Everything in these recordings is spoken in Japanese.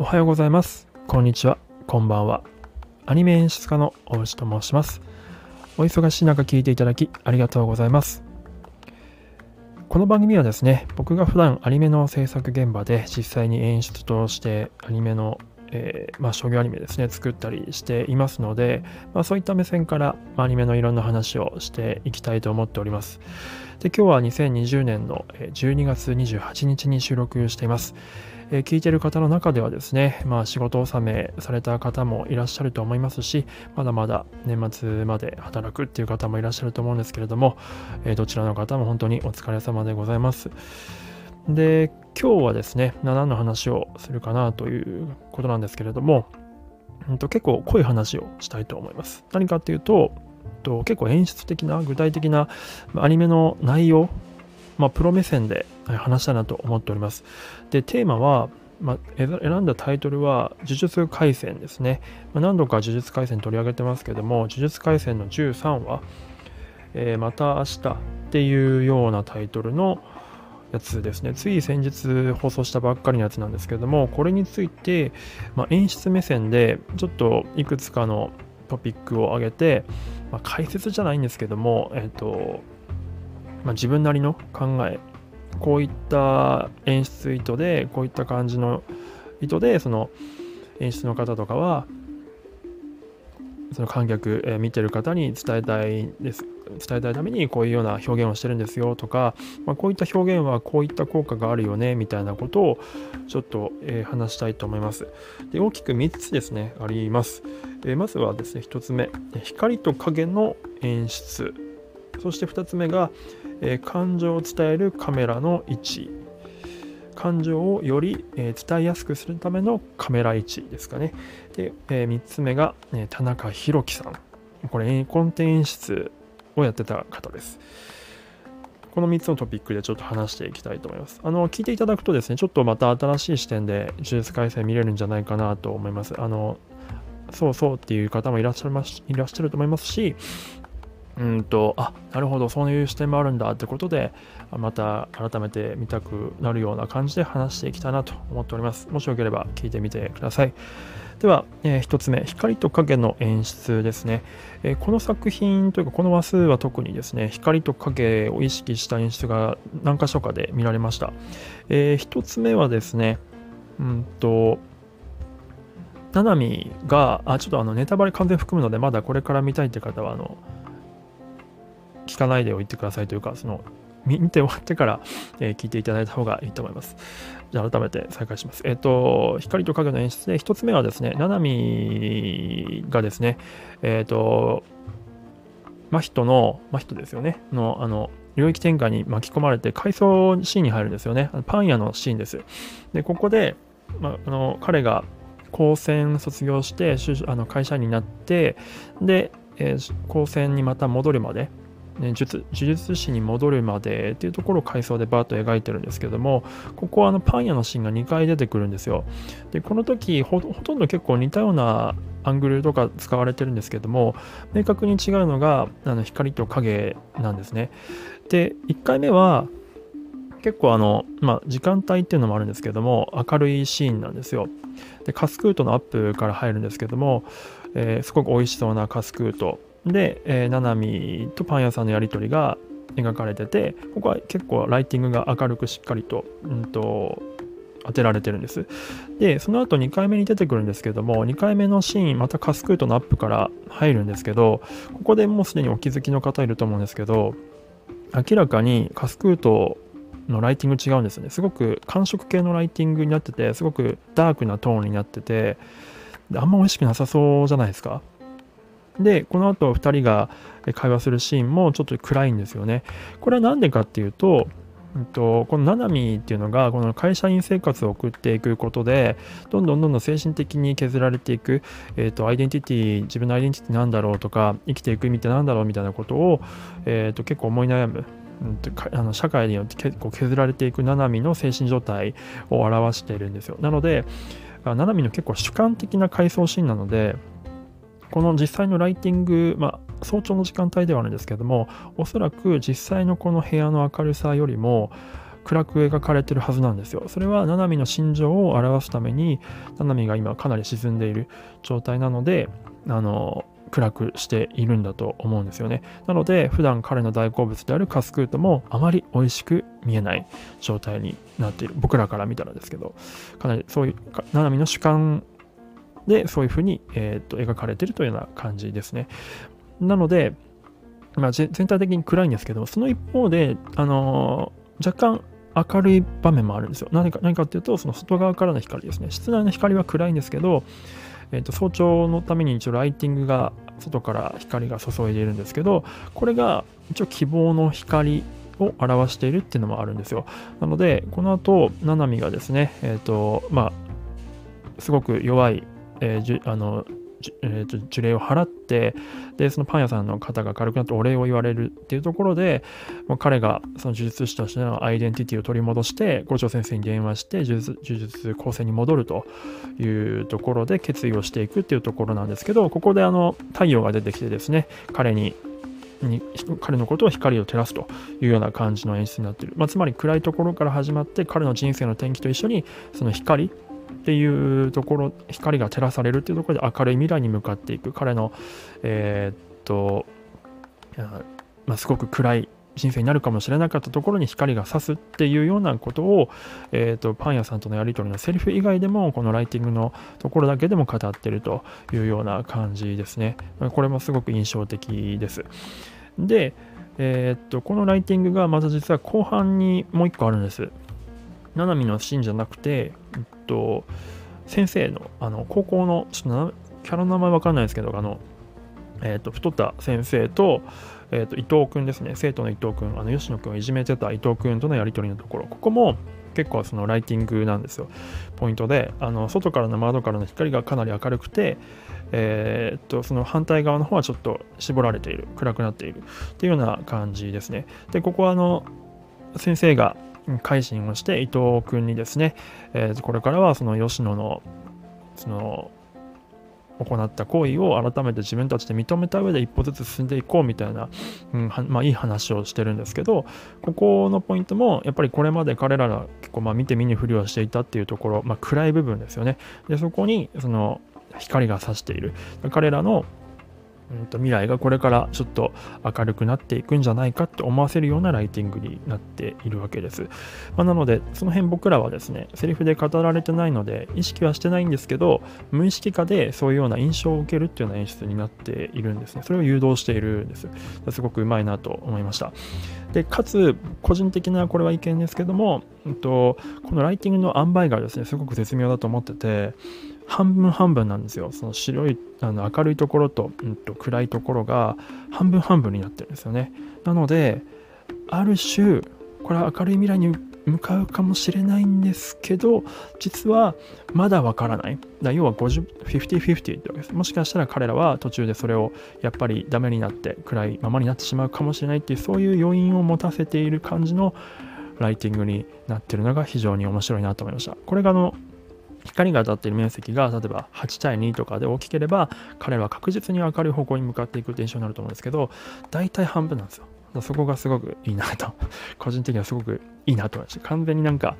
おはようございます。こんにちは。こんばんは。アニメ演出家の大内と申します。お忙しい中聞いていただきありがとうございます。この番組はですね、僕が普段アニメの制作現場で実際に演出としてアニメの、えーまあ、商業アニメですね、作ったりしていますので、まあ、そういった目線からまあアニメのいろんな話をしていきたいと思っております。で今日は2020年の12月28日に収録しています。え聞いてる方の中ではですね、まあ、仕事納めされた方もいらっしゃると思いますし、まだまだ年末まで働くっていう方もいらっしゃると思うんですけれども、えどちらの方も本当にお疲れ様でございます。で、今日はですね、何の話をするかなということなんですけれども、んと結構濃い話をしたいと思います。何かっていうと、と結構演出的な具体的なアニメの内容、まあ、プロ目線で話したいなと思っております。で、テーマは、まあ、選んだタイトルは「呪術廻戦」ですね。まあ、何度か呪術廻戦取り上げてますけども、呪術廻戦の13話、えーまた明日っていうようなタイトルのやつですね。つい先日放送したばっかりのやつなんですけども、これについて、まあ、演出目線でちょっといくつかのトピックを挙げて、まあ、解説じゃないんですけども、えっ、と、まあ、自分なりの考えこういった演出意図でこういった感じの意図でその演出の方とかはその観客、えー見てる方に伝えたいです。伝えたいためにこういうような表現をしてるんですよとか、まあ、こういった表現はこういった効果があるよねみたいなことをちょっと、えー話したいと思います。で大きく3つですねあります、えーまずはですね1つ目光と影の演出。そして2つ目がえ感情を伝えるカメラの位置感情をより、え伝えやすくするためのカメラ位置ですかねで、え3つ目が、え田中宏樹さんこれコンテ演出をやってた方ですこの3つのトピックでちょっと話していきたいと思います。あの、聞いていただくとですね、ちょっとまた新しい視点で呪術改正見れるんじゃないかなと思います。あの、そうそうっていう方もいらっしゃいますいらっしゃると思いますし、うんと、あ、なるほど、そういう視点もあるんだってことで、また改めて見たくなるような感じで話していきたいなと思っております。もしよければ聞いてみてください。では、え1つ目、光と影の演出ですね。えーこの作品というか、この話数は特にですね、光と影を意識した演出が何箇所かで見られました。え1つ目はですね、うんと、ナナミが、あ、ちょっとあのネタバレ完全含むので、まだこれから見たいって方は、あの、聞かないでおいてくださいというか、その、見て終わってから、えー聞いていただいた方がいいと思います。じゃあ改めて再開します。えっ、と、光と影の演出で、一つ目はですね、ナナミがですね、えっ、と、真人の、真人ですよね、の、あの、領域展開に巻き込まれて、回想シーンに入るんですよね。パン屋のシーンです。で、ここで、まあ、あの彼が高専卒業してあの会社員になって、で、えー高専にまた戻るまで、ね、術呪術師に戻るまでっていうところを回想でバーッと描いてるんですけどもここはあのパン屋のシーンが2回出てくるんですよ。でこの時ほほとんど結構似たようなアングルとか使われてるんですけども明確に違うのがあの光と影なんですね。で1回目は結構あの、まあ、時間帯っていうのもあるんですけども明るいシーンなんですよ。でカスクートのアップから入るんですけども、えーすごく美味しそうなカスクート。で、えー、ナナミとパン屋さんのやり取りが描かれててここは結構ライティングが明るくしっかりと,、うん、と当てられてるんです。でその後2回目に出てくるんですけども2回目のシーンまたカスクートのアップから入るんですけどここでもうすでにお気づきの方いると思うんですけど明らかにカスクートのライティング違うんですね。すごく寒色系のライティングになっててすごくダークなトーンになっててあんま美味しくなさそうじゃないですか。でこの後2人が会話するシーンもちょっと暗いんですよね。これは何でかっていうとうんとこのナナミっていうのがこの会社員生活を送っていくことでどんどんどんどん精神的に削られていく、えー、とアイデンティティ自分のアイデンティティなんだろうとか生きていく意味ってなんだろうみたいなことを、えー、と結構思い悩む。うんあの社会によって結構削られていくナナミの精神状態を表しているんですよ。なのでナナミの結構主観的な回想シーンなのでこの実際のライティング、まあ、早朝の時間帯ではあるんですけどもおそらく実際のこの部屋の明るさよりも暗く描かれてるはずなんですよ。それはナナミの心情を表すために、ナナミが今かなり沈んでいる状態なので、あの、暗くしているんだと思うんですよね。なので、普段彼の大好物であるカスクートもあまり美味しく見えない状態になっている。僕らから見たらですけど、かなりそういう、ナナミの主観でそういうふうに、えーと、描かれているというような感じですね。なので、まあ、全体的に暗いんですけど、その一方で、あのー、若干明るい場面もあるんですよ。何か何かっていうと、その外側からの光ですね。室内の光は暗いんですけど、えーと、早朝のために一応ライティングが外から光が注いでいるんですけど、これが一応希望の光を表しているっていうのもあるんですよ。なので、この後、ナナミがですね、えっ、ー、と、まあ、すごく弱い、えー、じあのえーと、呪霊を払ってでそのパン屋さんの方が軽くなってお礼を言われるっていうところでもう彼がその呪術師としてのアイデンティティを取り戻して校長先生に電話して呪術呪術構成に戻るというところで決意をしていくっていうところなんですけどここであの太陽が出てきてですね彼にに彼のことを光を照らすというような感じの演出になっている、まあ、つまり暗いところから始まって彼の人生の転機と一緒にその光っていうところ光が照らされるっていうところで明るい未来に向かっていく彼のえー、っとまあ、すごく暗い人生になるかもしれなかったところに光が差すっていうようなことを、えーと、パン屋さんとのやり取りのセリフ以外でもこのライティングのところだけでも語ってるというような感じですね。これもすごく印象的です。で、えー、っとこのライティングがまた実は後半にもう一個あるんです。ななみのシーンじゃなくて、えっと、先生のあの高校のちょっとキャラの名前わかんないですけどあの、えっと太った先生と,、えっと伊藤君ですね。生徒の伊藤君あの吉野君をいじめてた伊藤君とのやり取りのところ。ここも結構そのライティングなんですよ。ポイントであの外からの窓からの光がかなり明るくてえー、っとその反対側の方はちょっと絞られている。暗くなっている。っていうような感じですね。でここはあの先生が改心をして伊藤君にですね、えー、これからはその吉野のその行った行為を改めて自分たちで認めた上で一歩ずつ進んでいこうみたいな、うんまあ、いい話をしてるんですけどここのポイントもやっぱりこれまで彼らが結構まあ見て見ぬふりをしていたっていうところ、まあ、暗い部分ですよね。でそこにその光が差している。彼らのうんと未来がこれからちょっと明るくなっていくんじゃないかって思わせるようなライティングになっているわけです。まあ、なので、その辺僕らはですね、セリフで語られてないので、意識はしてないんですけど、無意識化でそういうような印象を受けるっていうような演出になっているんですね。それを誘導しているんです。すごくうまいなと思いました。で、かつ、個人的なこれは意見ですけども、うんと、このライティングの塩梅がですね、すごく絶妙だと思ってて、半分半分なんですよ。その白い、あの明るいところと,、うん、と暗いところが半分半分になってるんですよね。なので、ある種、これは明るい未来に向かうかもしれないんですけど、実はまだわからない。だ要は50、50-50ってわけです。もしかしたら彼らは途中でそれをやっぱりダメになって暗いままになってしまうかもしれないっていうそういう要因を持たせている感じのライティングになってるのが非常に面白いなと思いました。これがあの光が当たっている面積が例えば8対2とかで大きければ彼は確実に明るい方向に向かっていくって印象になると思うんですけど大体半分なんですよ。そこがすごくいいなと。個人的にはすごくいいなと思いました完全になんか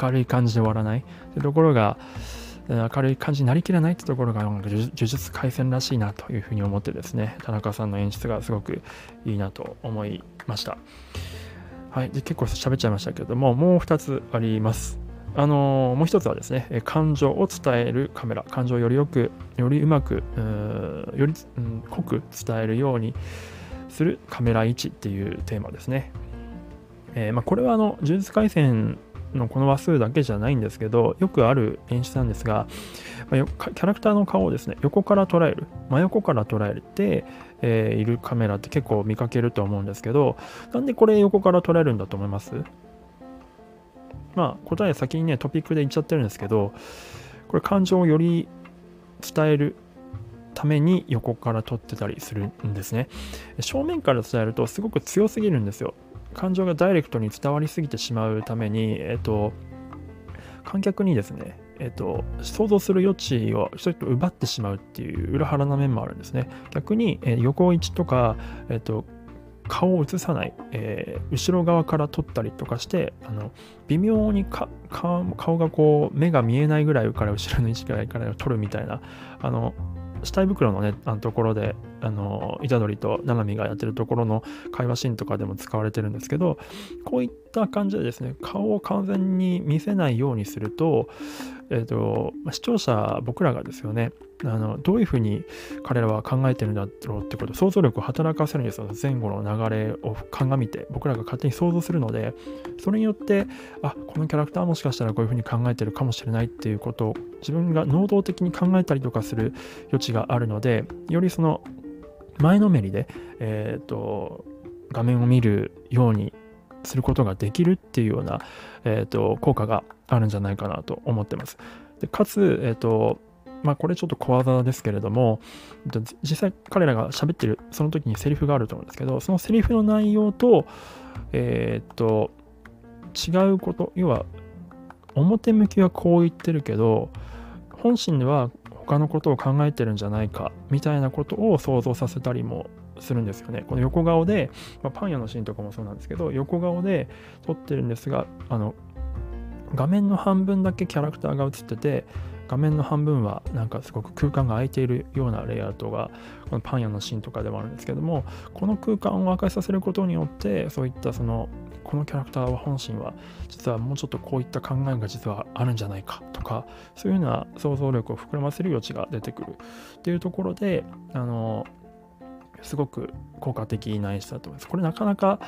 明るい感じで終わらない。ってところが明るい感じになりきらないってところが呪術廻戦らしいなというふうに思ってですね田中さんの演出がすごくいいなと思いました。はい。で結構喋っちゃいましたけれどももう2つあります。あのもう一つはですね、感情を伝えるカメラ、感情をよりよく、よりうまく、より、うん、濃く伝えるようにするカメラ位置っていうテーマですね。えー、まあ、これはあの、呪術廻戦のこの話数だけじゃないんですけど、よくある演出なんですが、まあ、キャラクターの顔をですね、横から捉える、真横から捉えて、えー、いるカメラって結構見かけると思うんですけど、なんでこれ横から捉えるんだと思います？まあ、答え先にね、トピックで言っちゃってるんですけど、これ感情をより伝えるために横から撮ってたりするんですね。正面から伝えるとすごく強すぎるんですよ。感情がダイレクトに伝わりすぎてしまうために、えっと、観客にですね、えっと、想像する余地をちょっと奪ってしまうっていう裏腹な面もあるんですね。逆に、え横位置とか、えっと、顔を映さない、えー、後ろ側から撮ったりとかしてあの微妙にか顔がこう目が見えないぐらいから後ろの位置ぐらいから撮るみたいなあの死体袋のね、あのところで、あの、虎杖と七海がやってるところの会話シーンとかでも使われてるんですけど、こういった感じでですね、顔を完全に見せないようにすると、えっ、ー、と、視聴者、僕らがですよね、あのどういうふうに彼らは考えてるんだろうってこと想像力を働かせるんですよ前後の流れを鑑みて僕らが勝手に想像するのでそれによってあこのキャラクターもしかしたらこういうふうに考えてるかもしれないっていうことを自分が能動的に考えたりとかする余地があるのでよりその前のめりで、えーと、画面を見るようにすることができるっていうような、えーと、効果があるんじゃないかなと思ってます。でかつ、えーとまあこれちょっと小技ですけれども、実際彼らが喋ってるその時にセリフがあると思うんですけど、そのセリフの内容と、えー、っと、違うこと、要は表向きはこう言ってるけど、本心では他のことを考えてるんじゃないかみたいなことを想像させたりもするんですよね。この横顔で、まあ、パン屋のシーンとかもそうなんですけど、横顔で撮ってるんですが、あの画面の半分だけキャラクターが映ってて、画面の半分はなんかすごく空間が空いているようなレイアウトがこのパン屋のシーンとかでもあるんですけどもこの空間を明かしさせることによってそういったそのこのキャラクターは本心は実はもうちょっとこういった考えが実はあるんじゃないかとかそういうような想像力を膨らませる余地が出てくるっていうところであのすごく効果的な演出だと思います。これなかなか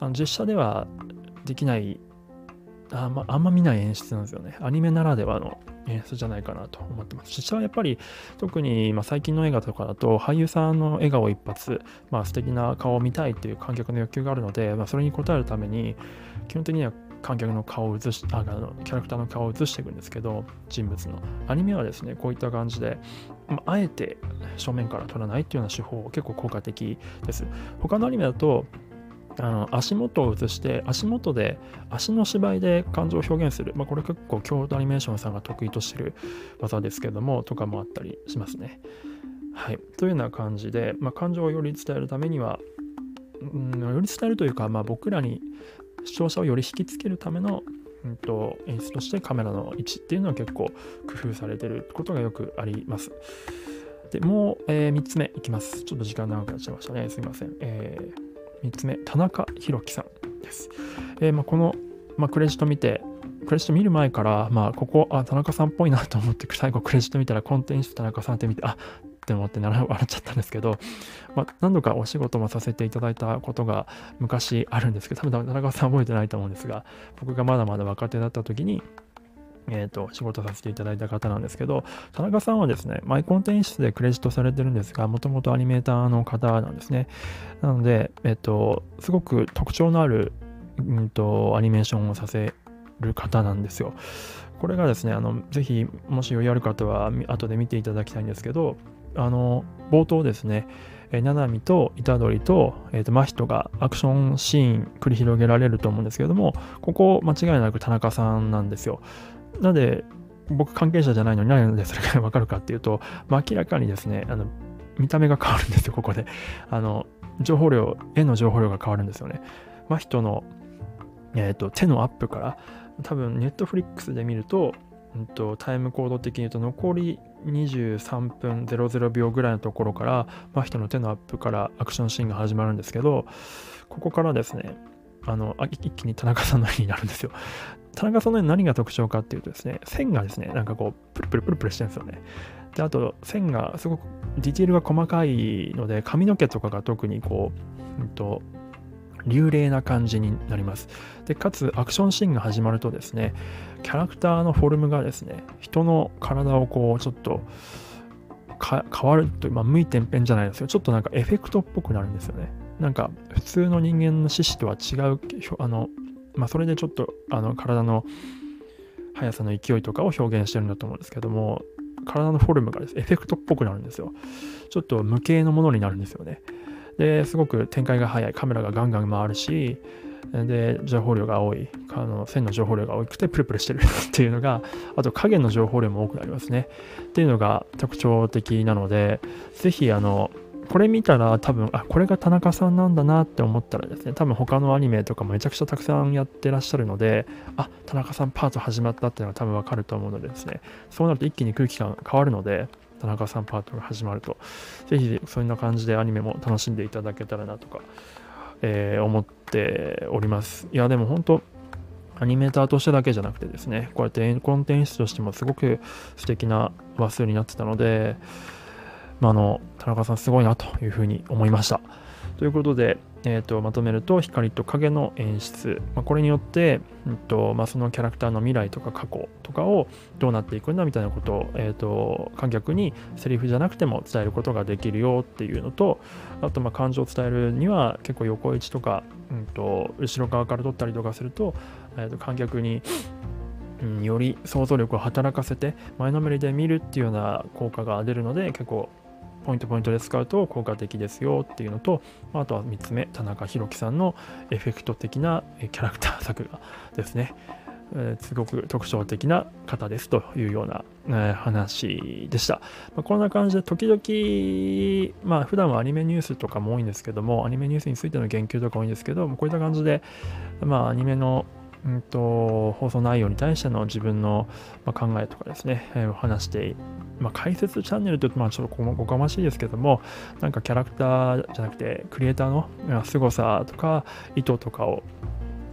あの実写ではできないあん,、まあんま見ない演出なんですよね。アニメならではの演出じゃないかなと思ってます。実はやっぱり特にま最近の映画とかだと俳優さんの笑顔一発、まあ、素敵な顔を見たいっていう観客の欲求があるので、まあ、それに応えるために基本的には観客の顔を映しあのキャラクターの顔を映していくんですけど人物のアニメはですねこういった感じで、ま、あえて正面から撮らないっていうような手法結構効果的です他のアニメだとあの足元を映して足元で足の芝居で感情を表現する、まあ、これ結構京都アニメーションさんが得意としてる技ですけどもとかもあったりしますね。はい、というような感じで、まあ、感情をより伝えるためには、うん、より伝えるというか、まあ、僕らに視聴者をより引きつけるための、うんと、演出としてカメラの位置っていうのは結構工夫されてることがよくあります。でもう、えー、3つ目いきます。ちょっと時間長くなっちゃいましたね。すいません。えー3つ目、田中宏樹さんです。えー、まあ、この、まあ、クレジット見て、クレジット見る前から、まあ、ここ、あ、田中さんっぽいなと思って、最後クレジット見たら、コンテンツ田中さんって見て、あって思って笑っちゃったんですけど、まあ、何度かお仕事もさせていただいたことが昔あるんですけど、多分田中さん覚えてないと思うんですが、僕がまだまだ若手だった時に、えーと、仕事させていただいた方なんですけど、田中さんはですね、マイコンテンツでクレジットされてるんですが、もともとアニメーターの方なんですね。なので、えっ、ー、と、すごく特徴のある、うんと、アニメーションをさせる方なんですよ。これがですね、あのぜひ、もし余裕ある方は、後で見ていただきたいんですけど、あの、冒頭ですね、えー、七海と虎杖と,、えー、と真人がアクションシーン繰り広げられると思うんですけれども、ここ間違いなく田中さんなんですよ。なんで、僕関係者じゃないのに何でそれがわかるかっていうと、まあ、明らかにですね、あの見た目が変わるんですよ、ここで。あの、情報量、絵の情報量が変わるんですよね。真人の、えーと、手のアップから、多分、ネットフリックスで見ると、うんと、タイムコード的に言うと、残り23分00秒ぐらいのところから、真人の手のアップからアクションシーンが始まるんですけど、ここからですね、あの一気に田中さんの絵になるんですよ。田中さんの何が特徴かっていうとですね、線がですね、なんかこう、プルプルプルプルしてるんですよね。で、あと、線がすごくディテールが細かいので、髪の毛とかが特にこう、うんと、流麗な感じになります。で、かつ、アクションシーンが始まるとですね、キャラクターのフォルムがですね、人の体をこう、ちょっと、変わるという、まあ、向いてんぺんじゃないですよ。ちょっとなんかエフェクトっぽくなるんですよね。なんか普通の人間の四肢とは違う、あの、まあ、それでちょっとあの体の速さの勢いとかを表現してるんだと思うんですけども、体のフォルムがですねエフェクトっぽくなるんですよ。ちょっと無形のものになるんですよね。で、すごく展開が速い。カメラがガンガン回るし、で、情報量が多い。あの線の情報量が多くてプルプルしてるっていうのが、あと影の情報量も多くなりますね。っていうのが特徴的なので、ぜひ、あの、これ見たら多分、あ、これが田中さんなんだなって思ったらですね、多分他のアニメとかめちゃくちゃたくさんやってらっしゃるので、あ、田中さんパート始まったっていうのが多分わかると思うのでですね、そうなると一気に空気感変わるので、田中さんパートが始まると、ぜひそんな感じでアニメも楽しんでいただけたらなとか、えー、思っております。いや、でも本当、アニメーターとしてだけじゃなくてですね、こうやってコンテンツとしてもすごく素敵な話数になってたので、まあ、あの田中さんすごいなというふうに思いました。ということで、えーと、まとめると光と影の演出、まあ、これによって、うんとまあ、そのキャラクターの未来とか過去とかをどうなっていくんだみたいなことを、えーと、観客にセリフじゃなくても伝えることができるよっていうのとあとまあ感情を伝えるには結構横位置とか、うんと、後ろ側から撮ったりとかすると,、えー、と観客にうん、より想像力を働かせて前のめりで見るっていうような効果が出るので結構ポイントポイントで使うと効果的ですよっていうのと、あとは3つ目、田中宏樹さんのエフェクト的なキャラクター作画ですね。えー、すごく特徴的な方ですというような、えー、話でした。まあ、こんな感じで時々、まあ普段はアニメニュースとかも多いんですけども、アニメニュースについての言及とか多いんですけども、こういった感じで、まあアニメのうんと、放送内容に対しての自分の、考えとかですね、えー、話して、まあ、解説チャンネルというと、まあ、ちょっとおかましいですけども、なんかキャラクターじゃなくて、クリエイターの凄さとか、意図とかを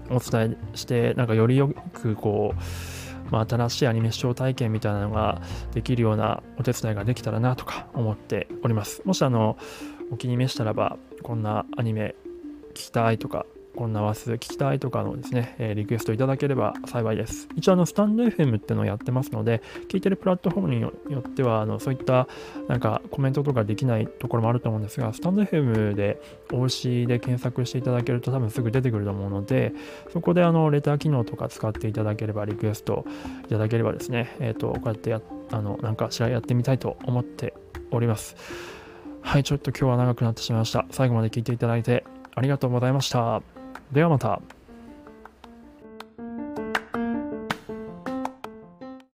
お伝えして、なんかよりよくこう、まあ、新しいアニメ視聴体験みたいなのができるようなお手伝いができたらなとか思っております。もしあの、お気に召したらば、こんなアニメ聞きたいとか、こんな話数聞きたいとかのですね、えリクエストいただければ幸いです。一応あの、スタンド FM っていうのをやってますので、聞いてるプラットフォームによっては、あのそういったなんかコメントとかできないところもあると思うんですが、スタンド FM で OC で検索していただけると多分すぐ出てくると思うので、そこであの、レター機能とか使っていただければ、リクエストいただければですね、えっ、ー、と、こうやってや、あの、なんかしらやってみたいと思っております。はい、ちょっと今日は長くなってしまいました。最後まで聞いていただいてありがとうございました。ではまた。